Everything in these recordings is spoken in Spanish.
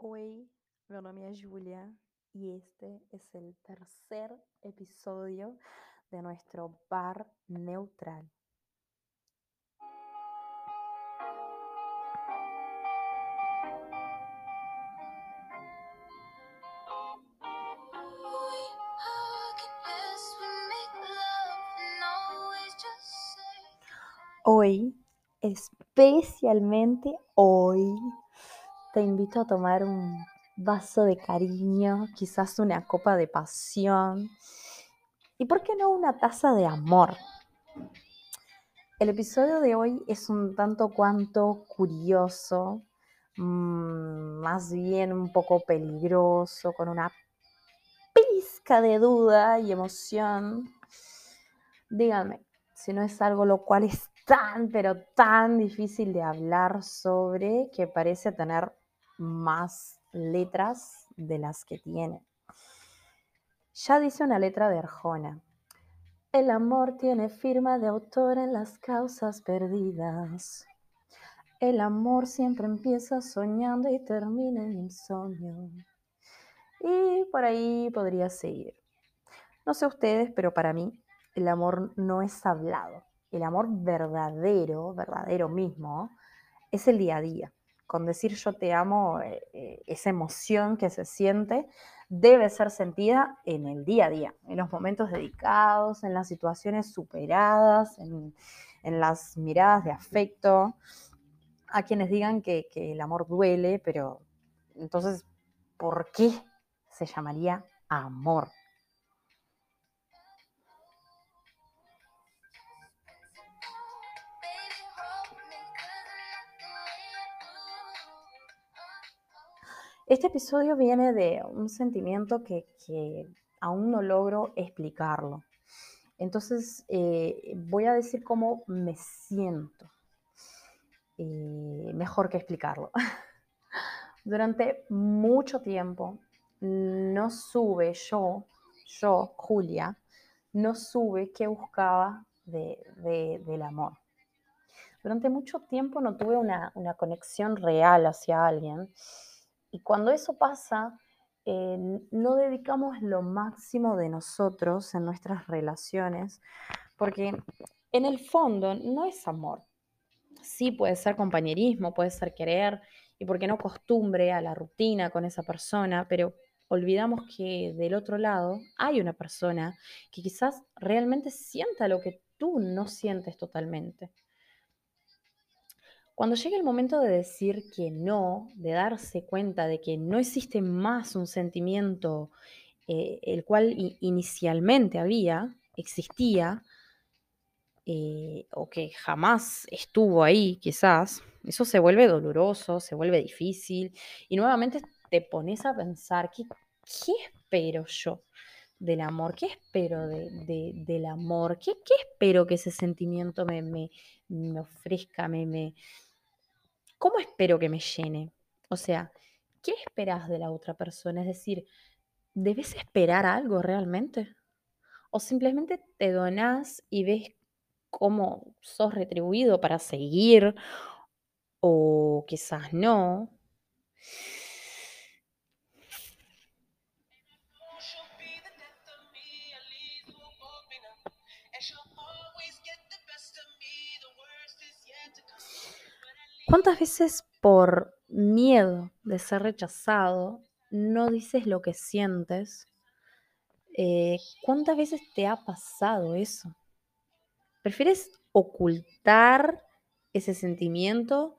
Hoy mi nombre es Julia y este es el tercer episodio de nuestro bar neutral. Hoy, especialmente hoy, te invito a tomar un vaso de cariño, quizás una copa de pasión y, ¿por qué no, una taza de amor? El episodio de hoy es un tanto cuanto curioso, mm, más bien un poco peligroso, con una pizca de duda y emoción. Díganme, si no es algo lo cual es tan, pero tan difícil de hablar sobre que parece tener más letras de las que tiene. Ya dice una letra de Arjona. El amor tiene firma de autor en las causas perdidas. El amor siempre empieza soñando y termina en insomnio. Y por ahí podría seguir. No sé ustedes, pero para mí el amor no es hablado el amor verdadero, verdadero mismo, es el día a día. Con decir yo te amo, eh, eh, esa emoción que se siente debe ser sentida en el día a día, en los momentos dedicados, en las situaciones superadas, en, las miradas de afecto. A quienes digan que, que el amor duele, pero entonces, ¿por qué se llamaría amor? Este episodio viene de un sentimiento que, aún no logro explicarlo. Entonces eh, voy a decir cómo me siento. Eh, mejor que explicarlo. Durante mucho tiempo no sube yo, yo, Julia, no sube qué buscaba del amor. Durante mucho tiempo no tuve una conexión real hacia alguien y cuando eso pasa, eh, no dedicamos lo máximo de nosotros en nuestras relaciones, porque en el fondo no es amor. Sí puede ser compañerismo, puede ser querer, y porque no costumbre a la rutina con esa persona, pero olvidamos que del otro lado hay una persona que quizás realmente sienta lo que tú no sientes totalmente. Cuando llega el momento de decir que no, de darse cuenta de que no existe más un sentimiento eh, el cual inicialmente había, existía, eh, o que jamás estuvo ahí, quizás, eso se vuelve doloroso, se vuelve difícil, y nuevamente te pones a pensar, ¿qué, qué espero yo? del amor? ¿Qué espero del amor? ¿Qué, espero que ese sentimiento me, me, me ofrezca, me, ¿cómo espero que me llene? O sea, ¿qué esperas de la otra persona? Es decir, ¿debes esperar algo realmente? ¿O simplemente te donás y ves cómo sos retribuido para seguir? ¿O quizás no? ¿Cuántas veces por miedo de ser rechazado no dices lo que sientes? Eh, ¿Cuántas veces te ha pasado eso? ¿Prefieres ocultar ese sentimiento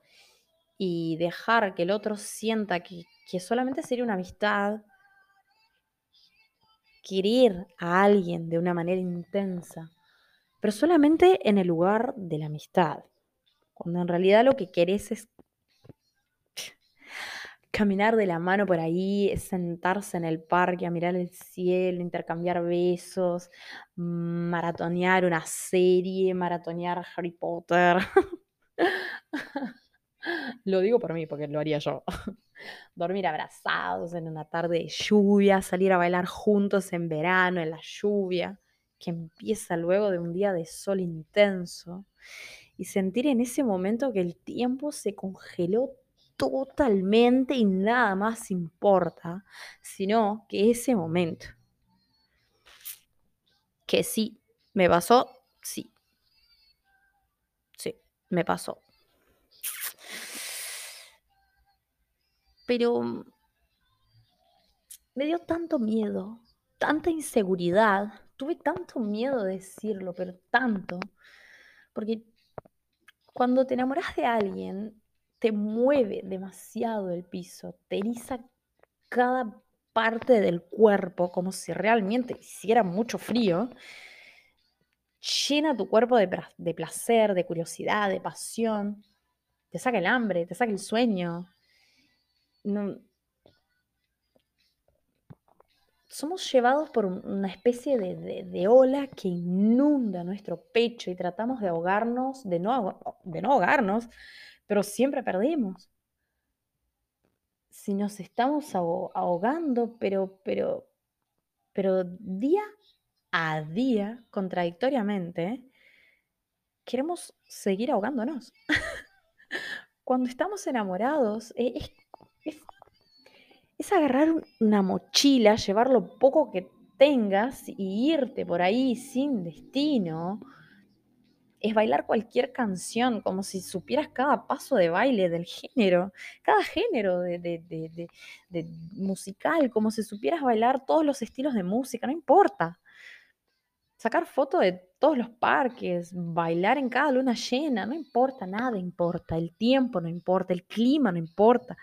y dejar que el otro sienta que, que solamente sería una amistad? Querer a alguien de una manera intensa, pero solamente en el lugar de la amistad cuando en realidad lo que querés es caminar de la mano por ahí, sentarse en el parque a mirar el cielo, intercambiar besos, maratonear una serie, maratonear Harry Potter. lo digo por mí, porque lo haría yo. Dormir abrazados en una tarde de lluvia, salir a bailar juntos en verano, en la lluvia, que empieza luego de un día de sol intenso y sentir en ese momento que el tiempo se congeló totalmente y nada más importa, sino que ese momento. Que sí, me pasó, sí. Sí, me pasó. Pero me dio tanto miedo, tanta inseguridad, tuve tanto miedo de decirlo, pero tanto, porque cuando te enamoras de alguien, te mueve demasiado el piso, te eriza cada parte del cuerpo como si realmente hiciera mucho frío, llena tu cuerpo de, de placer, de curiosidad, de pasión, te saca el hambre, te saca el sueño. No, somos llevados por una especie de, ola que inunda nuestro pecho y tratamos de ahogarnos, de no, de no ahogarnos, pero siempre perdimos. Si nos estamos ahogando, pero, pero, pero día a día, contradictoriamente, queremos seguir ahogándonos. Cuando estamos enamorados, e, es agarrar una mochila, llevar lo poco que tengas y irte por ahí sin destino. Es bailar cualquier canción como si supieras cada paso de baile del género, cada género de, musical, como si supieras bailar todos los estilos de música, no importa. Sacar fotos de todos los parques, bailar en cada luna llena, no importa, nada importa, el tiempo no importa, el clima no importa.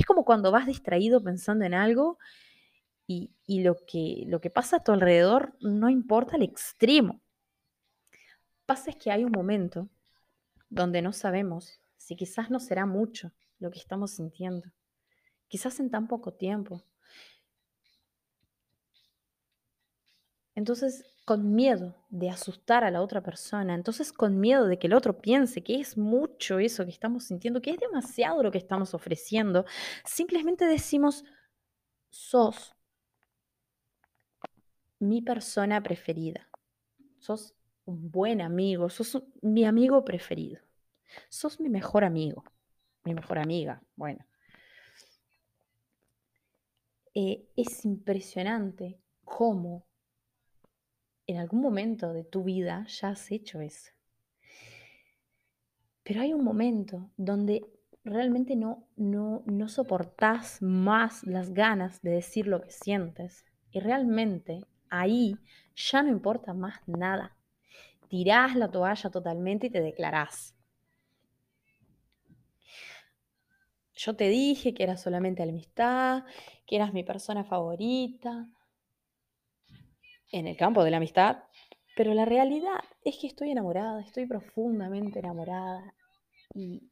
Es como cuando vas distraído pensando en algo y, lo, que, lo que pasa a tu alrededor no importa al extremo. Pasa es que hay un momento donde no sabemos si quizás no será mucho lo que estamos sintiendo, quizás en tan poco tiempo. Entonces, con miedo de asustar a la otra persona, entonces con miedo de que el otro piense que es mucho eso que estamos sintiendo, que es demasiado lo que estamos ofreciendo, simplemente decimos, sos mi persona preferida, sos un buen amigo, sos mi amigo preferido, sos mi mejor amigo, mi mejor amiga, bueno. Eh, es impresionante cómo en algún momento de tu vida ya has hecho eso. Pero hay un momento donde realmente no, no, no soportás más las ganas de decir lo que sientes. Y realmente ahí ya no importa más nada. Tirás la toalla totalmente y te declarás. Yo te dije que eras solamente amistad, que eras mi persona favorita, en el campo de la amistad, pero la realidad es que estoy enamorada, estoy profundamente enamorada y,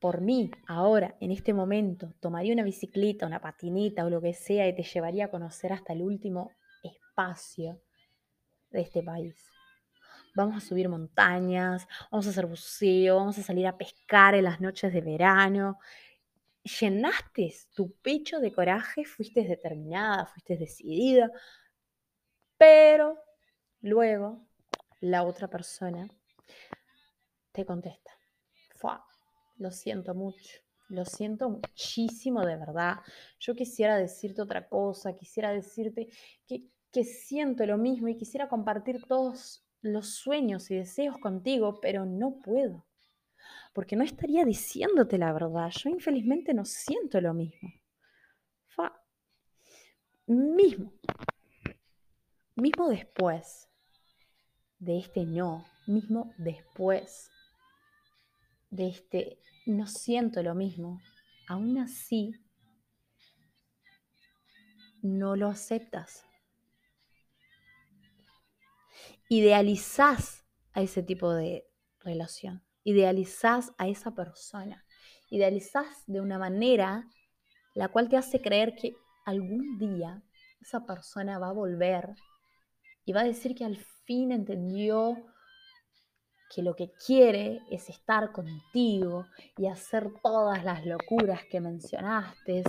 por mí, ahora, en este momento, tomaría una bicicleta, una patineta o lo que sea y te llevaría a conocer hasta el último espacio de este país. Vamos a subir montañas, vamos a hacer buceo, vamos a salir a pescar en las noches de verano, llenaste tu pecho de coraje, fuiste determinada, fuiste decidida, pero luego la otra persona te contesta, lo siento mucho, lo siento muchísimo de verdad. Yo quisiera decirte otra cosa, quisiera decirte que, que siento lo mismo y quisiera compartir todos los sueños y deseos contigo, pero no puedo porque no estaría diciéndote la verdad. Yo infelizmente no siento lo mismo. Fa. Mismo. Mismo después de este no, mismo después de este no siento lo mismo, aún así no lo aceptas. Idealizás a ese tipo de relación idealizás a esa persona, idealizás de una manera la cual te hace creer que algún día esa persona va a volver y va a decir que al fin entendió que lo que quiere es estar contigo y hacer todas las locuras que mencionaste,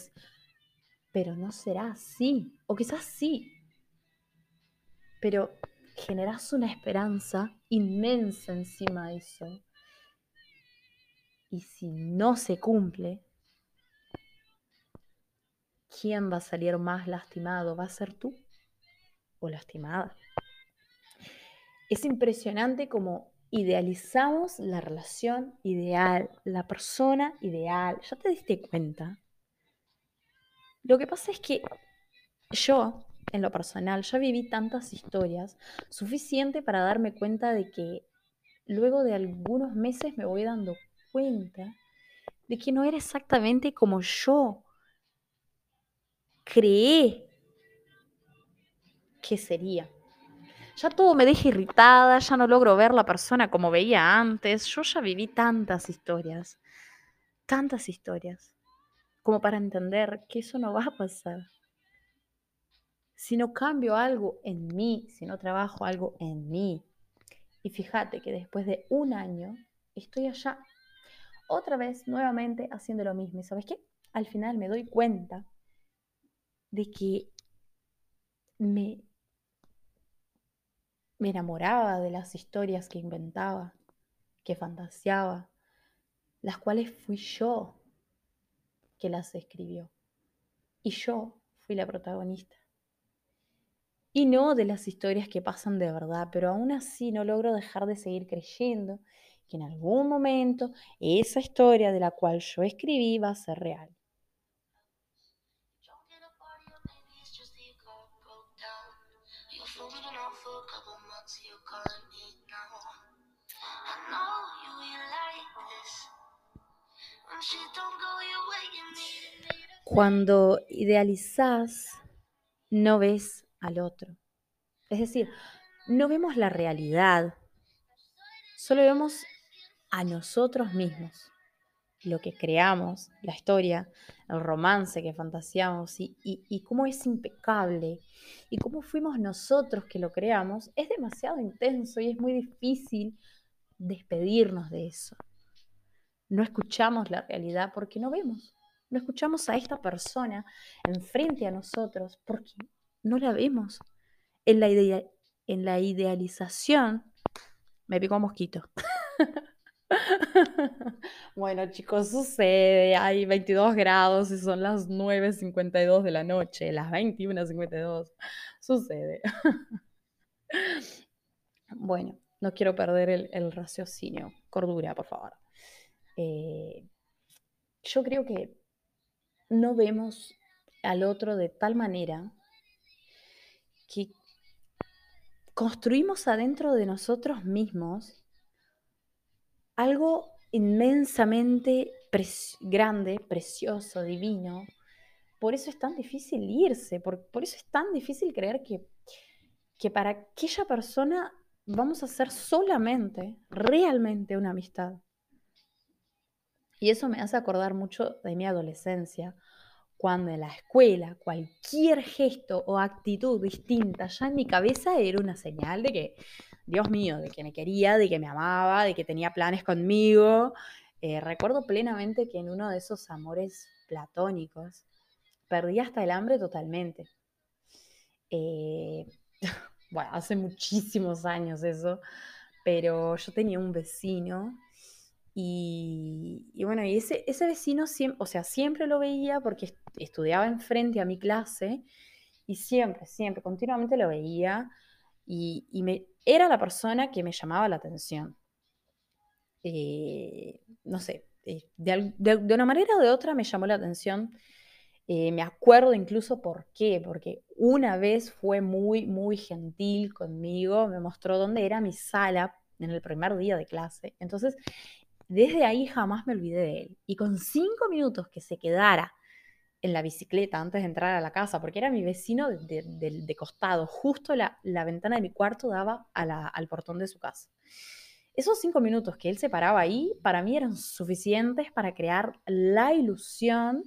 pero no será así, o quizás sí, pero generas una esperanza inmensa encima de eso Y si no se cumple, ¿quién va a salir más lastimado? ¿Va a ser tú o lastimada? Es impresionante como idealizamos la relación ideal, la persona ideal. ¿Ya te diste cuenta? Lo que pasa es que yo, en lo personal, ya viví tantas historias suficiente para darme cuenta de que luego de algunos meses me voy dando cuenta de que no era exactamente como yo creé que sería. Ya todo me deja irritada, ya no logro ver la persona como veía antes. Yo ya viví tantas historias, tantas historias, como para entender que eso no va a pasar. Si no cambio algo en mí, si no trabajo algo en mí. Y fíjate que después de un año estoy allá, otra vez, nuevamente, haciendo lo mismo. ¿Y sabes qué? Al final me doy cuenta de que me me enamoraba de las historias que inventaba, que fantaseaba, las cuales fui yo que las escribió. Y yo fui la protagonista. Y no de las historias que pasan de verdad, pero aún así no logro dejar de seguir creyendo que en algún momento esa historia de la cual yo escribí va a ser real. Cuando idealizás, no ves al otro. Es decir, no vemos la realidad, solo vemos a nosotros mismos, lo que creamos, la historia, el romance que fantaseamos y, y, cómo es impecable y cómo fuimos nosotros que lo creamos, es demasiado intenso y es muy difícil despedirnos de eso. No escuchamos la realidad porque no vemos. No escuchamos a esta persona enfrente a nosotros porque no la vemos. En la, en la idealización, me picó mosquito. bueno, chicos, sucede. Hay 22 grados y son las 9.52 de la noche, las 21.52. Sucede. bueno, no quiero perder el, raciocinio. Cordura, por favor. Eh, yo creo que no vemos al otro de tal manera que construimos adentro de nosotros mismos algo inmensamente grande, precioso, divino. Por eso es tan difícil irse, por, eso es tan difícil creer que, que para aquella persona vamos a ser solamente, realmente una amistad. Y eso me hace acordar mucho de mi adolescencia, cuando en la escuela cualquier gesto o actitud distinta ya en mi cabeza era una señal de que, Dios mío, de que me quería, de que me amaba, de que tenía planes conmigo. Eh, recuerdo plenamente que en uno de esos amores platónicos perdí hasta el hambre totalmente. Eh, bueno, hace muchísimos años eso, pero yo tenía un vecino y, bueno, y ese, vecino, siempre, o sea, siempre lo veía porque estudiaba enfrente a mi clase y siempre, siempre, continuamente lo veía y, me, era la persona que me llamaba la atención. Eh, no sé, eh, de, una manera o de otra me llamó la atención. Eh, me acuerdo incluso por qué, porque una vez fue muy, muy gentil conmigo, me mostró dónde era mi sala en el primer día de clase. Entonces, desde ahí jamás me olvidé de él. Y con cinco minutos que se quedara en la bicicleta antes de entrar a la casa, porque era mi vecino de, costado, justo la, ventana de mi cuarto daba al portón de su casa. Esos cinco minutos que él se paraba ahí, para mí eran suficientes para crear la ilusión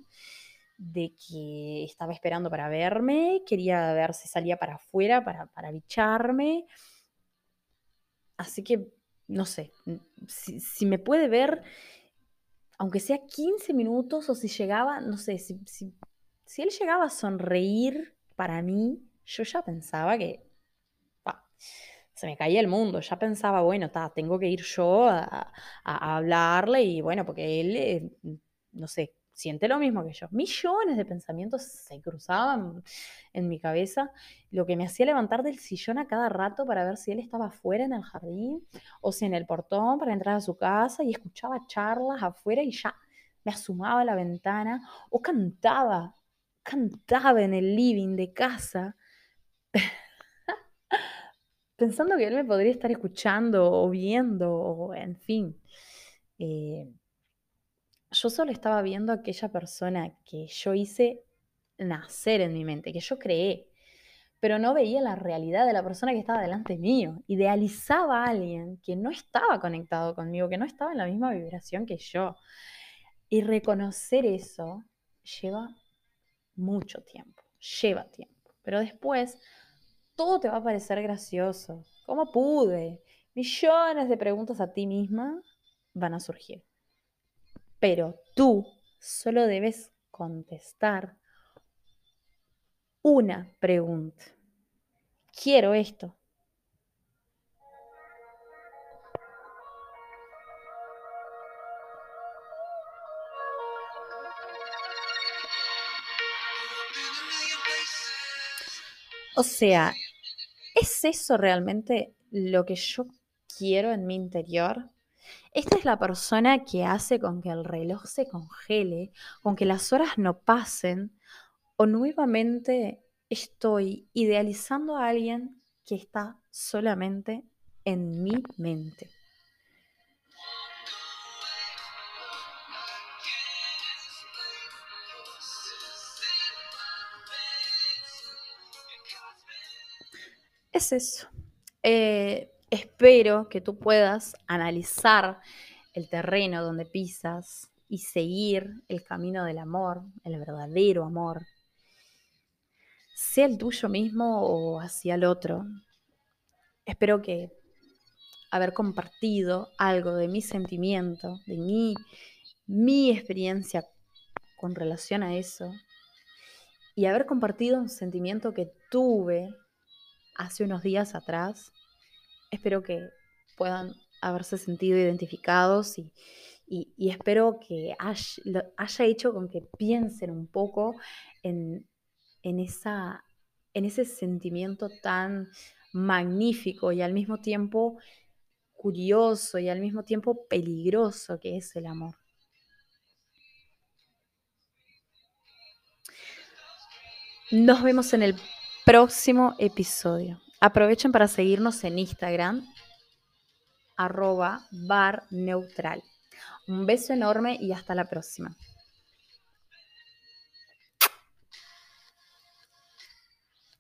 de que estaba esperando para verme, quería ver si salía para afuera para, para bicharme. Así que no sé, si, me puede ver, aunque sea 15 minutos, o si llegaba, no sé, si, si, él llegaba a sonreír para mí, yo ya pensaba que se me caía el mundo. Ya pensaba, bueno, tengo que ir yo a, hablarle y bueno, porque él, eh, no sé, siente lo mismo que yo. Millones de pensamientos se cruzaban en mi cabeza, lo que me hacía levantar del sillón a cada rato para ver si él estaba afuera en el jardín o si en el portón para entrar a su casa y escuchaba charlas afuera y ya me asumaba a la ventana o cantaba, cantaba en el living de casa pensando que él me podría estar escuchando o viendo, o en fin. Eh, yo solo estaba viendo a aquella persona que yo hice nacer en mi mente, que yo creé, pero no veía la realidad de la persona que estaba delante mío. Idealizaba a alguien que no estaba conectado conmigo, que no estaba en la misma vibración que yo. Y reconocer eso lleva mucho tiempo, lleva tiempo. Pero después todo te va a parecer gracioso. ¿Cómo pude? Millones de preguntas a ti misma van a surgir. Pero tú solo debes contestar una pregunta. Quiero esto. O sea, ¿es eso realmente lo que yo quiero en mi interior? Esta es la persona que hace con que el reloj se congele, con que las horas no pasen, o nuevamente estoy idealizando a alguien que está solamente en mi mente. es eso. Eh, espero que tú puedas analizar el terreno donde pisas y seguir el camino del amor, el verdadero amor, sea el tuyo mismo o hacia el otro. Espero que haber compartido algo de mi sentimiento, de mi, mi experiencia con relación a eso, y haber compartido un sentimiento que tuve hace unos días atrás. Espero que puedan haberse sentido identificados y, espero que haya, hecho con que piensen un poco en, esa, en ese sentimiento tan magnífico y al mismo tiempo curioso y al mismo tiempo peligroso que es el amor. Nos vemos en el próximo episodio. Aprovechen para seguirnos en Instagram, arroba bar neutral. Un beso enorme y hasta la próxima.